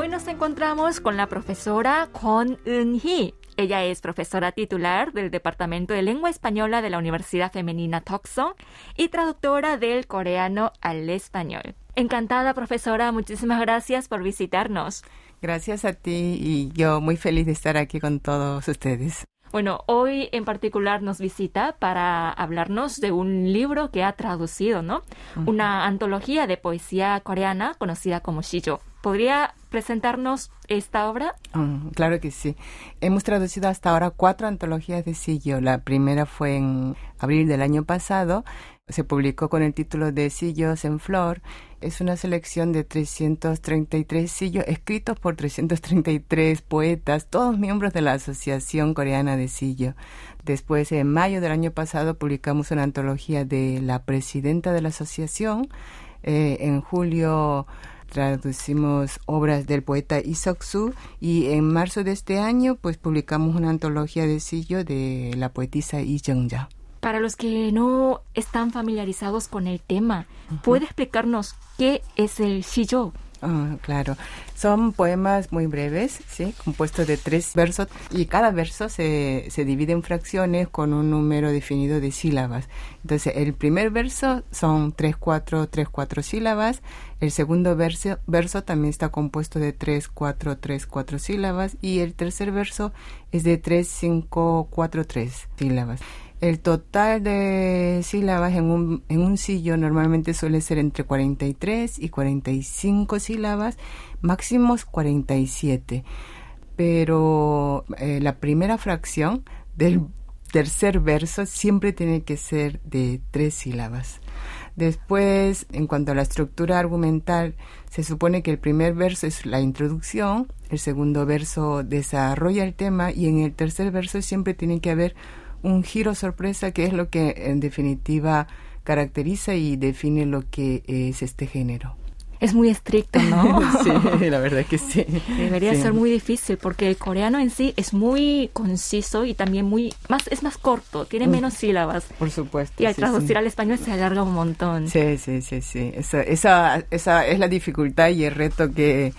Hoy nos encontramos con la profesora Kwon Eun-hee. Ella es profesora titular del Departamento de Lengua Española de la Universidad Femenina Toksong y traductora del coreano al español. Encantada, profesora. Muchísimas gracias por visitarnos. Gracias a ti y yo muy feliz de estar aquí con todos ustedes. Bueno, hoy en particular nos visita para hablarnos de un libro que ha traducido, ¿no? Una antología de poesía coreana conocida como Shijo. ¿Podría presentarnos esta obra? Mm, claro que sí. Hemos traducido hasta ahora cuatro antologías de Sillo. La primera fue en abril del año pasado. Se publicó con el título de Sillos en Flor. Es una selección de 333 sillos escritos por 333 poetas, todos miembros de la Asociación Coreana de Sillo. Después, en mayo del año pasado, publicamos una antología de la presidenta de la asociación. Eh, en julio traducimos obras del poeta Isoksu y en marzo de este año pues publicamos una antología de sillo de la poetisa Lee Jung-ja. Para los que no están familiarizados con el tema, ¿puede explicarnos qué es el shijo? Ah, claro. Son poemas muy breves, ¿sí? Compuestos de tres versos y cada verso se, se divide en fracciones con un número definido de sílabas. Entonces, el primer verso son tres, cuatro, tres, cuatro sílabas. El segundo verso, verso también está compuesto de tres, cuatro, tres, cuatro sílabas. Y el tercer verso es de tres, cinco, cuatro, tres sílabas. El total de sílabas en un, en un sillo normalmente suele ser entre 43 y 45 sílabas, máximos 47. Pero eh, la primera fracción del tercer verso siempre tiene que ser de tres sílabas. Después, en cuanto a la estructura argumental, se supone que el primer verso es la introducción, el segundo verso desarrolla el tema y en el tercer verso siempre tiene que haber un giro sorpresa que es lo que en definitiva caracteriza y define lo que es este género. Es muy estricto, ¿no? sí, la verdad que sí. Debería ser muy difícil porque el coreano en sí es muy conciso y también muy más es más corto, tiene mm. menos sílabas. Por supuesto. Y al traducir al español se alarga un montón. Sí, sí, sí, sí. Esa, esa, esa es la dificultad y el reto que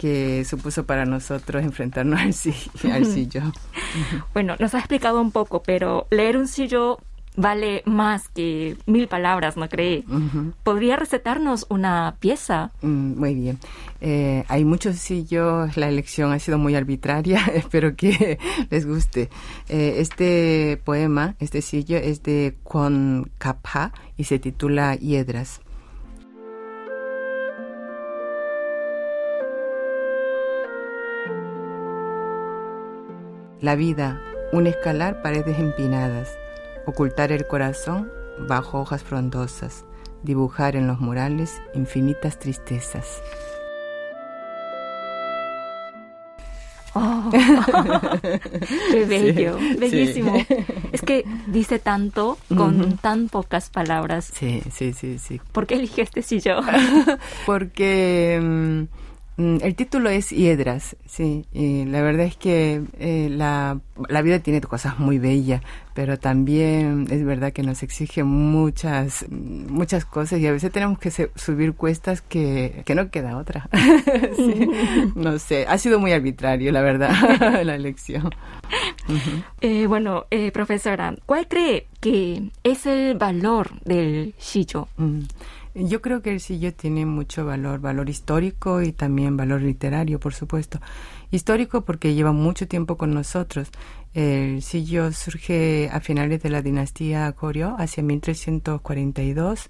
que supuso para nosotros enfrentarnos al, sillo. bueno, nos ha explicado un poco, pero leer un sillo vale más que mil palabras, ¿no cree? ¿Podría recetarnos una pieza? Mm, muy bien. Eh, hay muchos sillos, la elección ha sido muy arbitraria, espero que les guste. Eh, este poema, este sillo, es de Kwon Kapha y se titula Hiedras. La vida, un escalar paredes empinadas, ocultar el corazón bajo hojas frondosas, dibujar en los murales infinitas tristezas. Oh, qué bello, bellísimo. Es que dice tanto con tan pocas palabras. Sí, sí, sí, sí. ¿Por qué eligiste si yo? Porque mm, el título es Hiedras, sí. Y la verdad es que eh, la, la, vida tiene cosas muy bellas, pero también es verdad que nos exige muchas, muchas cosas y a veces tenemos que subir cuestas que, que no queda otra. no sé, ha sido muy arbitrario, la verdad, la elección. eh, bueno, eh, profesora, ¿cuál cree que es el valor del Shijo? Mm. Yo creo que el sillo tiene mucho valor, valor histórico y también valor literario, por supuesto. Histórico porque lleva mucho tiempo con nosotros. El sillo surge a finales de la dinastía Goryeo, hacia 1342.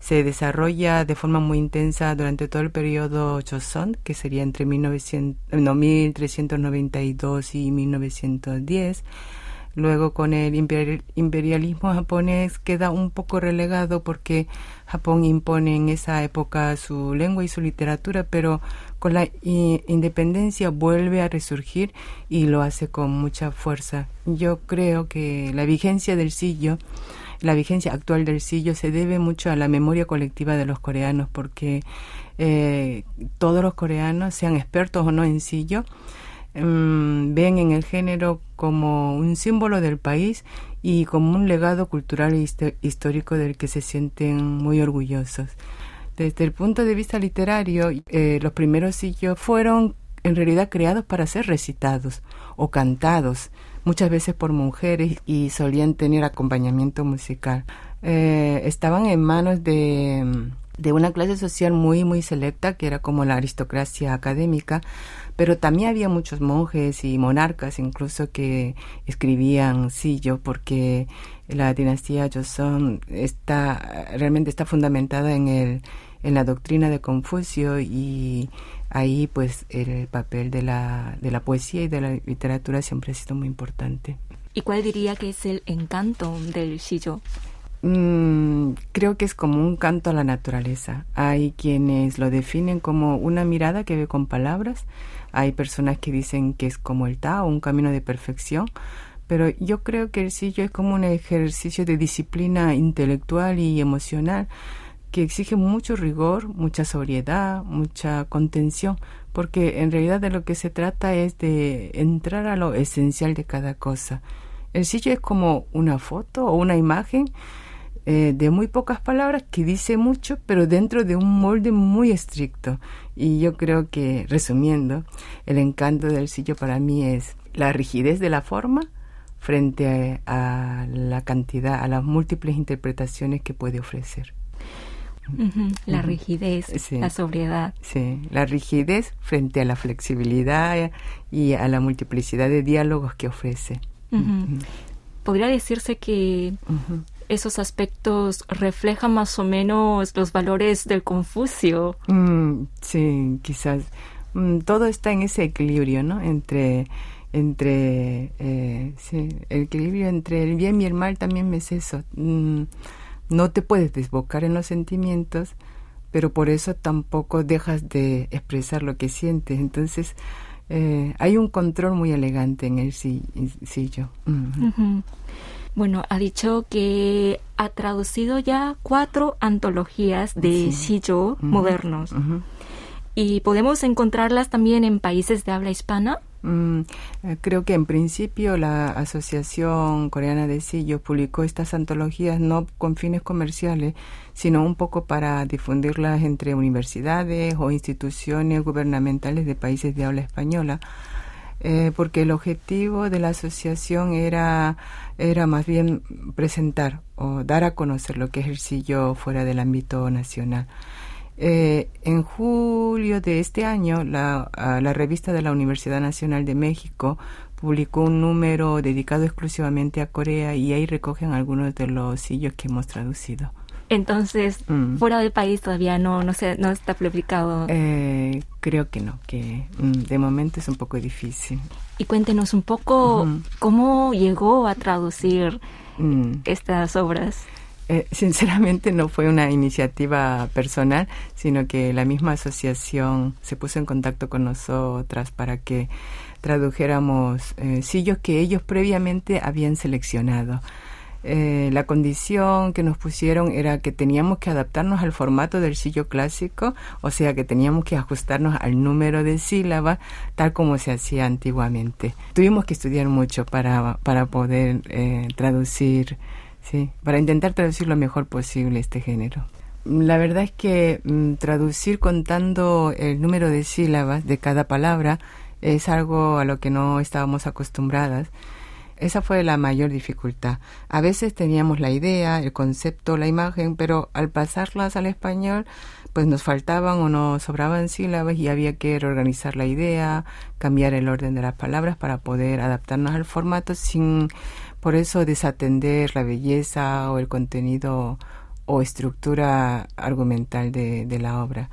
Se desarrolla de forma muy intensa durante todo el periodo Joseon, que sería entre 1900, no, 1392 y 1910 Luego con el imperialismo japonés queda un poco relegado porque Japón impone en esa época su lengua y su literatura, pero con la independencia vuelve a resurgir y lo hace con mucha fuerza. Yo creo que la vigencia del sillo, la vigencia actual del sillo se debe mucho a la memoria colectiva de los coreanos porque eh, todos los coreanos, sean expertos o no en sillo, Mm, ven en el género como un símbolo del país y como un legado cultural e histórico del que se sienten muy orgullosos. Desde el punto de vista literario, eh, los primeros sillos fueron en realidad creados para ser recitados o cantados, muchas veces por mujeres y solían tener acompañamiento musical. Eh, estaban en manos de, de una clase social muy, muy selecta, que era como la aristocracia académica, pero también había muchos monjes y monarcas incluso que escribían sillo porque la dinastía Joseon está realmente está fundamentada en el en la doctrina de Confucio y ahí pues el papel de la, de la poesía y de la literatura siempre ha sido muy importante. ¿Y cuál diría que es el encanto del Shijo? Mm, creo que es como un canto a la naturaleza. Hay quienes lo definen como una mirada que ve con palabras, hay personas que dicen que es como el Tao, un camino de perfección, pero yo creo que el Shijo es como un ejercicio de disciplina intelectual y emocional que exige mucho rigor, mucha sobriedad, mucha contención, porque en realidad de lo que se trata es de entrar a lo esencial de cada cosa. El sitio es como una foto o una imagen eh, de muy pocas palabras que dice mucho, pero dentro de un molde muy estricto. Y yo creo que, resumiendo, el encanto del sitio para mí es la rigidez de la forma frente a la cantidad, a las múltiples interpretaciones que puede ofrecer. La rigidez, la sobriedad. Sí, la rigidez frente a la flexibilidad y a la multiplicidad de diálogos que ofrece. Podría decirse que esos aspectos reflejan más o menos los valores del Confucio. Mm, sí, quizás. Mm, todo está en ese equilibrio, ¿no? Entre entre eh, sí, el equilibrio entre el bien y el mal también es eso. Mm, no te puedes desbocar en los sentimientos, pero por eso tampoco dejas de expresar lo que sientes. Entonces, eh, hay un control muy elegante en el sillo. Bueno, ha dicho que ha traducido ya cuatro antologías de sillo modernos. ¿Y podemos encontrarlas también en países de habla hispana? Mm, eh, creo que en principio la Asociación Coreana de Sillo publicó estas antologías no con fines comerciales, sino un poco para difundirlas entre universidades o instituciones gubernamentales de países de habla española. Eh, porque el objetivo de la asociación era, era más bien presentar o dar a conocer lo que es el sillo fuera del ámbito nacional. Eh, en julio de este año, la, la revista de la Universidad Nacional de México publicó un número dedicado exclusivamente a Corea y ahí recogen algunos de los sillos que hemos traducido. Entonces, mm. fuera del país todavía no, no, se, no está publicado. Eh, creo que no, que mm, de momento es un poco difícil. Y cuéntenos un poco cómo llegó a traducir mm. estas obras. Eh, sinceramente no fue una iniciativa personal, sino que la misma asociación se puso en contacto con nosotras para que tradujéramos eh, sillos que ellos previamente habían seleccionado. Eh, la condición que nos pusieron era que teníamos que adaptarnos al formato del sillo clásico, o sea que teníamos que ajustarnos al número de sílabas tal como se hacía antiguamente. Tuvimos que estudiar mucho para, para poder traducir Sí, para intentar traducir lo mejor posible este género. La verdad es que mm, traducir contando el número de sílabas de cada palabra es algo a lo que no estábamos acostumbradas. Esa fue la mayor dificultad. A veces teníamos la idea, el concepto, la imagen, pero al pasarlas al español, pues nos faltaban o nos sobraban sílabas y había que reorganizar la idea, cambiar el orden de las palabras para poder adaptarnos al formato sin por eso desatender la belleza o el contenido o estructura argumental de, la obra.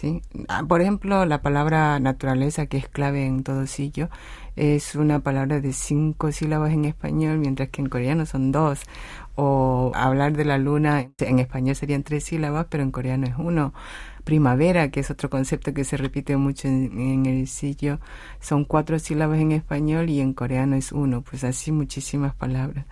¿Sí? Ah, por ejemplo, la palabra naturaleza, que es clave en todo sillo, es una palabra de cinco sílabas en español, mientras que en coreano son dos. O hablar de la luna, en español serían tres sílabas, pero en coreano es uno primavera, que es otro concepto que se repite mucho en, el sitio, son cuatro sílabas en español y en coreano es uno, pues así muchísimas palabras.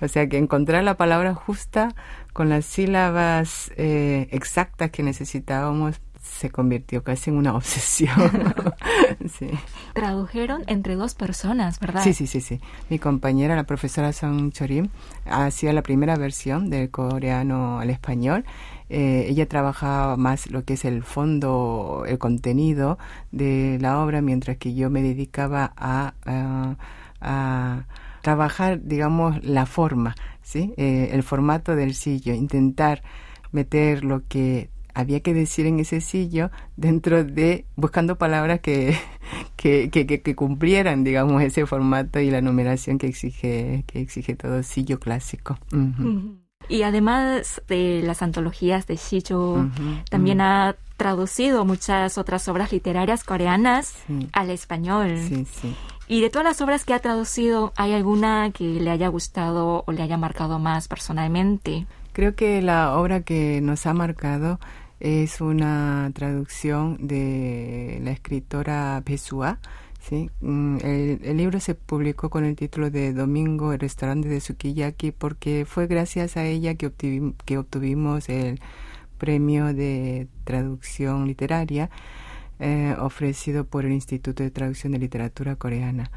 O sea que encontrar la palabra justa con las sílabas eh, exactas que necesitábamos se convirtió casi en una obsesión. sí. Tradujeron entre dos personas, ¿verdad? Sí, sí, sí, sí. Mi compañera, la profesora Song Chorim, hacía la primera versión del coreano al español. Eh, ella trabajaba más lo que es el fondo, el contenido de la obra, mientras que yo me dedicaba a, a, trabajar, digamos, la forma, ¿sí? Eh, el formato del sillo, intentar meter lo que había que decir en ese sillo dentro de buscando palabras que, que, que, cumplieran digamos ese formato y la numeración que exige que exige todo sillo clásico. Y además de las antologías de Shijo también ha traducido muchas otras obras literarias coreanas al español. Sí, sí. Y de todas las obras que ha traducido, ¿hay alguna que le haya gustado o le haya marcado más personalmente? Creo que la obra que nos ha marcado es una traducción de la escritora Pesua. ¿sí? Mm, el, libro se publicó con el título de Domingo, el restaurante de Sukiyaki, porque fue gracias a ella que, obtuvimos el premio de traducción literaria eh, ofrecido por el Instituto de Traducción de Literatura Coreana.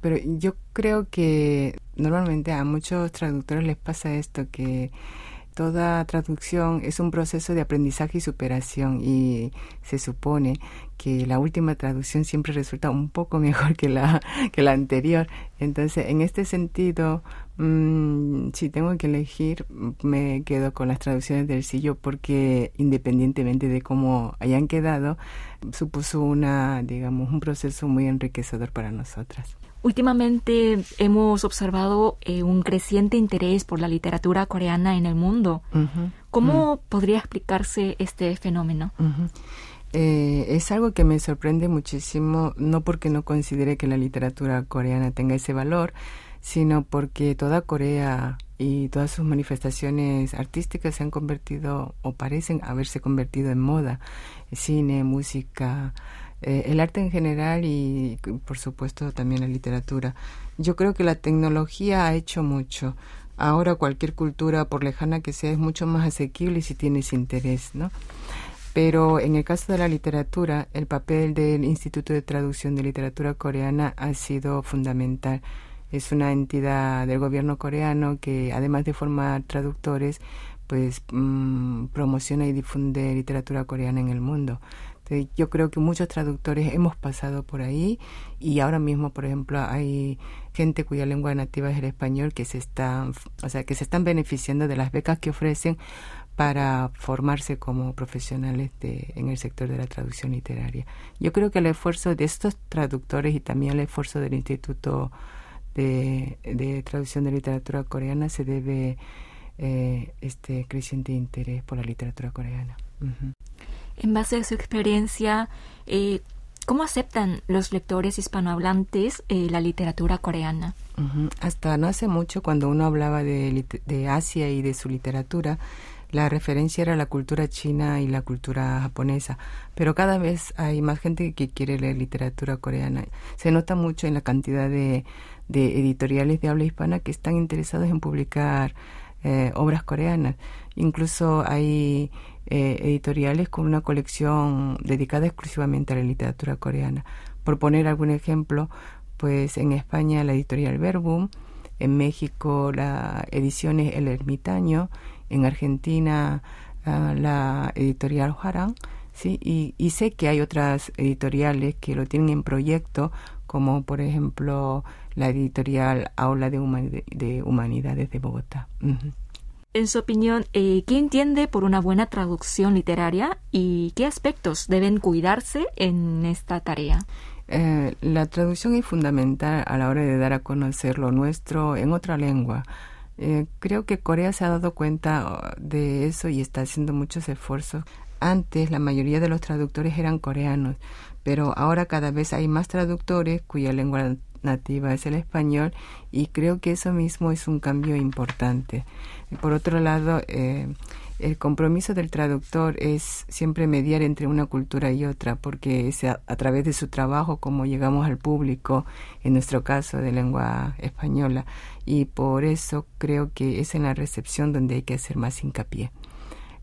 Pero yo creo que normalmente a muchos traductores les pasa esto, que toda traducción es un proceso de aprendizaje y superación y se supone que la última traducción siempre resulta un poco mejor que la, que la anterior. Entonces, en este sentido, mmm, si tengo que elegir, me quedo con las traducciones del sillo porque independientemente de cómo hayan quedado, supuso una, digamos, un proceso muy enriquecedor para nosotras. Últimamente hemos observado eh, un creciente interés por la literatura coreana en el mundo. ¿Cómo podría explicarse este fenómeno? Eh, es algo que me sorprende muchísimo, no porque no considere que la literatura coreana tenga ese valor, sino porque toda Corea y todas sus manifestaciones artísticas se han convertido o parecen haberse convertido en moda. Cine, música, eh, el arte en general y por supuesto también la literatura. Yo creo que la tecnología ha hecho mucho. Ahora cualquier cultura, por lejana que sea, es mucho más asequible si tienes interés, ¿no? Pero en el caso de la literatura, el papel del Instituto de Traducción de Literatura Coreana ha sido fundamental. Es una entidad del gobierno coreano que, además de formar traductores, pues mm, promociona y difunde literatura coreana en el mundo. Este, yo creo que muchos traductores hemos pasado por ahí y ahora mismo, por ejemplo, hay gente cuya lengua nativa es el español que se están, o sea, que se están beneficiando de las becas que ofrecen para formarse como profesionales de, en el sector de la traducción literaria. Yo creo que el esfuerzo de estos traductores y también el esfuerzo del Instituto de, Traducción de Literatura Coreana se debe eh, este creciente interés por la literatura coreana en base a su experiencia, eh, ¿cómo aceptan los lectores hispanohablantes eh, la literatura coreana? Hasta no hace mucho, cuando uno hablaba de, de Asia y de su literatura, la referencia era la cultura china y la cultura japonesa, pero cada vez hay más gente que quiere leer literatura coreana. Se nota mucho en la cantidad de, de editoriales de habla hispana que están interesados en publicar eh, obras coreanas. Incluso hay eh, editoriales con una colección dedicada exclusivamente a la literatura coreana. Por poner algún ejemplo, pues en España la editorial Verbum, en México la edición es El Ermitaño, en Argentina ah, la editorial Juarán, ¿sí? Y, sé que hay otras editoriales que lo tienen en proyecto, como por ejemplo la editorial Aula de, Humanidades de Bogotá. En su opinión, eh, ¿qué entiende por una buena traducción literaria y qué aspectos deben cuidarse en esta tarea? Eh, la traducción es fundamental a la hora de dar a conocer lo nuestro en otra lengua. Eh, creo que Corea se ha dado cuenta oh, de eso y está haciendo muchos esfuerzos. Antes la mayoría de los traductores eran coreanos, pero ahora cada vez hay más traductores cuya lengua nativa es el español y creo que eso mismo es un cambio importante. Por otro lado, eh, el compromiso del traductor es siempre mediar entre una cultura y otra, porque es a, través de su trabajo como llegamos al público, en nuestro caso de lengua española, y por eso creo que es en la recepción donde hay que hacer más hincapié.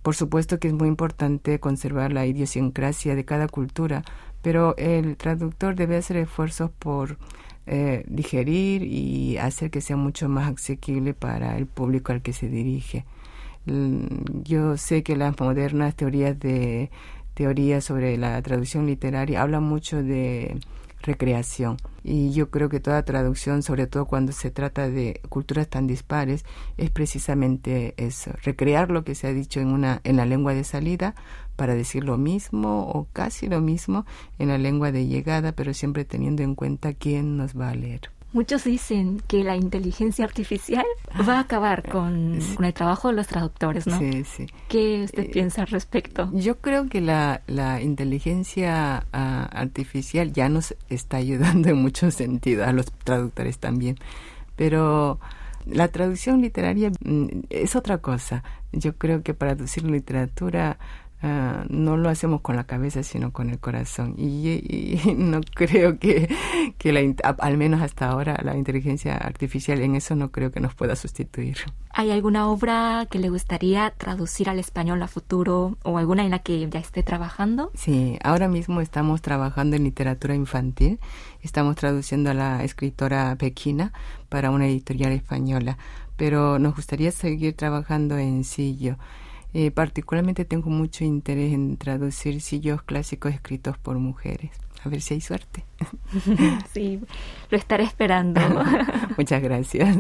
Por supuesto que es muy importante conservar la idiosincrasia de cada cultura, pero el traductor debe hacer esfuerzos por eh, digerir y hacer que sea mucho más asequible para el público al que se dirige. Yo sé que las modernas teorías de teorías sobre la traducción literaria hablan mucho de recreación. Y yo creo que toda traducción, sobre todo cuando se trata de culturas tan dispares, es precisamente eso, recrear lo que se ha dicho en una en la lengua de salida para decir lo mismo o casi lo mismo en la lengua de llegada, pero siempre teniendo en cuenta quién nos va a leer. Muchos dicen que la inteligencia artificial va a acabar con, el trabajo de los traductores, ¿no? Sí, sí. ¿Qué usted eh, piensa al respecto? Yo creo que la, la inteligencia ah, artificial ya nos está ayudando en muchos sentidos, a los traductores también, pero la traducción literaria mm, es otra cosa. Yo creo que para traducir literatura Ah, no lo hacemos con la cabeza, sino con el corazón. Y, no creo que, que la, al menos hasta ahora, la inteligencia artificial en eso no creo que nos pueda sustituir. ¿Hay alguna obra que le gustaría traducir al español a futuro o alguna en la que ya esté trabajando? Sí, ahora mismo estamos trabajando en literatura infantil. Estamos traduciendo a la escritora Pequina para una editorial española, pero nos gustaría seguir trabajando en Sillo. Eh, particularmente tengo mucho interés en traducir sillos clásicos escritos por mujeres. A ver si hay suerte. Sí, lo estaré esperando. Muchas gracias.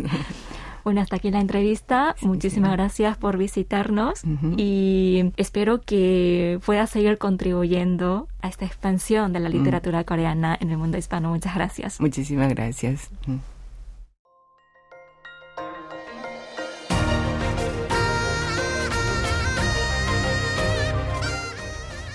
Bueno, hasta aquí la entrevista. Muchísimas gracias por visitarnos y espero que pueda seguir contribuyendo a esta expansión de la literatura coreana en el mundo hispano. Muchas gracias. Muchísimas gracias.